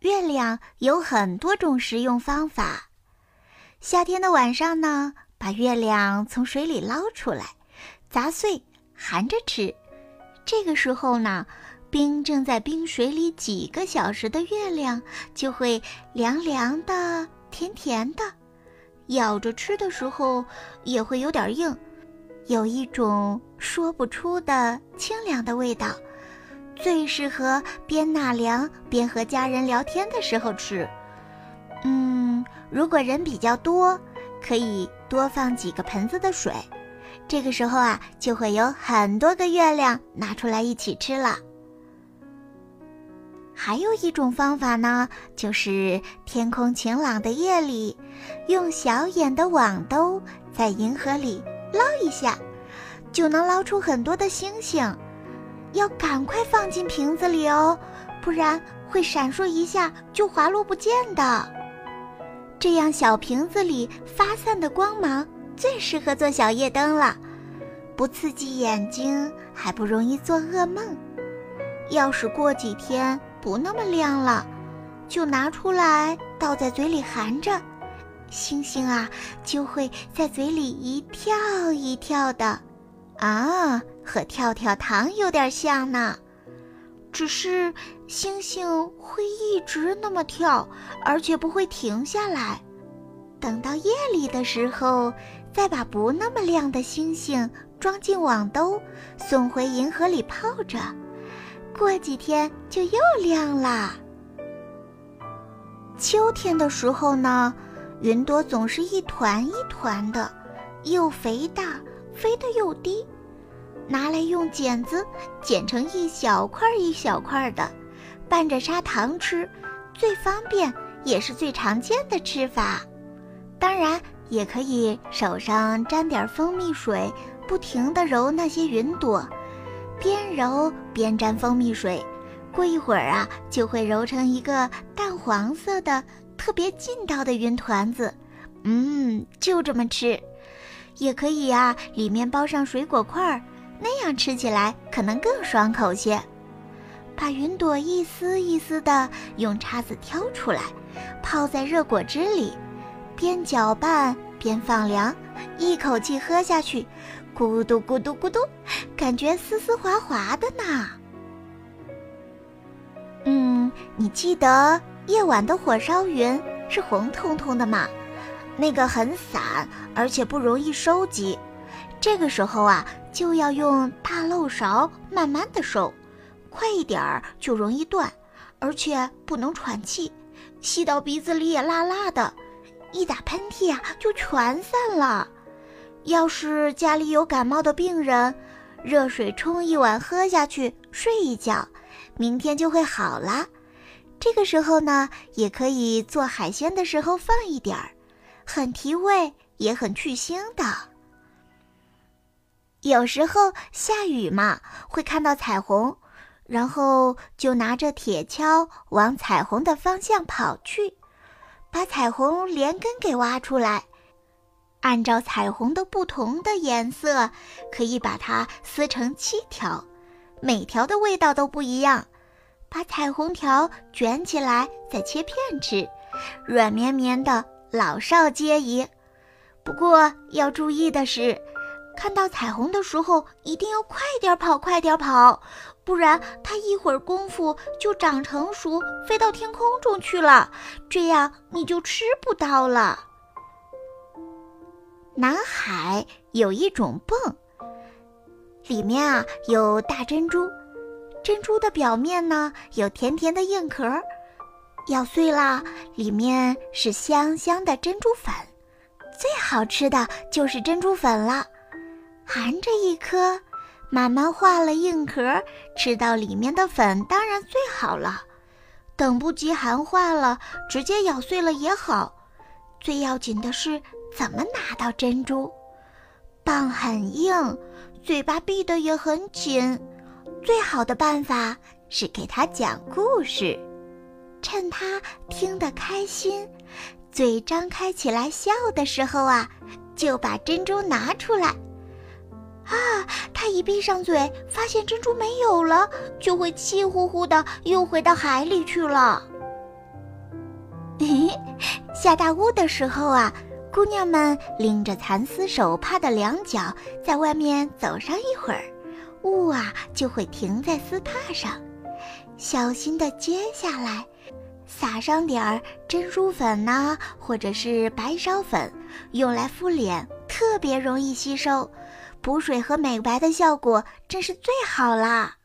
月亮有很多种食用方法。夏天的晚上呢，把月亮从水里捞出来，砸碎含着吃。这个时候呢，冰正在冰水里几个小时的月亮就会凉凉的、甜甜的，咬着吃的时候也会有点硬，有一种说不出的清凉的味道。最适合边纳凉边和家人聊天的时候吃。嗯，如果人比较多，可以多放几个盆子的水，这个时候啊，就会有很多个月亮拿出来一起吃了。还有一种方法呢，就是天空晴朗的夜里，用小眼的网兜在银河里捞一下，就能捞出很多的星星。要赶快放进瓶子里哦，不然会闪烁一下就滑落不见的。这样小瓶子里发散的光芒最适合做小夜灯了，不刺激眼睛，还不容易做噩梦。要是过几天不那么亮了，就拿出来倒在嘴里含着，星星啊就会在嘴里一跳一跳的。啊，和跳跳糖有点像呢，只是星星会一直那么跳，而且不会停下来。等到夜里的时候，再把不那么亮的星星装进网兜，送回银河里泡着，过几天就又亮啦。秋天的时候呢，云朵总是一团一团的，又肥大。飞得又低，拿来用剪子剪成一小块一小块的，拌着砂糖吃，最方便也是最常见的吃法。当然，也可以手上沾点蜂蜜水，不停地揉那些云朵，边揉边沾蜂蜜水，过一会儿啊，就会揉成一个淡黄色的、特别劲道的云团子。嗯，就这么吃。也可以呀，里面包上水果块儿，那样吃起来可能更爽口些。把云朵一丝一丝的用叉子挑出来，泡在热果汁里，边搅拌边放凉，一口气喝下去，咕嘟咕嘟咕嘟，感觉丝丝滑滑的呢。嗯，你记得夜晚的火烧云是红彤彤的吗？那个很散，而且不容易收集。这个时候啊，就要用大漏勺慢慢的收，快一点儿就容易断，而且不能喘气，吸到鼻子里也辣辣的，一打喷嚏啊就全散了。要是家里有感冒的病人，热水冲一碗喝下去，睡一觉，明天就会好了。这个时候呢，也可以做海鲜的时候放一点儿。很提味，也很去腥的。有时候下雨嘛，会看到彩虹，然后就拿着铁锹往彩虹的方向跑去，把彩虹连根给挖出来。按照彩虹的不同的颜色，可以把它撕成七条，每条的味道都不一样。把彩虹条卷起来，再切片吃，软绵绵的。老少皆宜，不过要注意的是，看到彩虹的时候一定要快点跑，快点跑，不然它一会儿功夫就长成熟，飞到天空中去了，这样你就吃不到了。南海有一种泵，里面啊有大珍珠，珍珠的表面呢有甜甜的硬壳。咬碎了，里面是香香的珍珠粉，最好吃的就是珍珠粉了。含着一颗，慢慢化了硬壳，吃到里面的粉当然最好了。等不及含化了，直接咬碎了也好。最要紧的是怎么拿到珍珠。棒很硬，嘴巴闭得也很紧。最好的办法是给他讲故事。趁他听得开心，嘴张开起来笑的时候啊，就把珍珠拿出来。啊，他一闭上嘴，发现珍珠没有了，就会气呼呼的又回到海里去了。下大雾的时候啊，姑娘们拎着蚕丝手帕的两角，在外面走上一会儿，雾啊就会停在丝帕上，小心的接下来，撒上点儿珍珠粉呐，或者是白芍粉，用来敷脸，特别容易吸收，补水和美白的效果真是最好啦。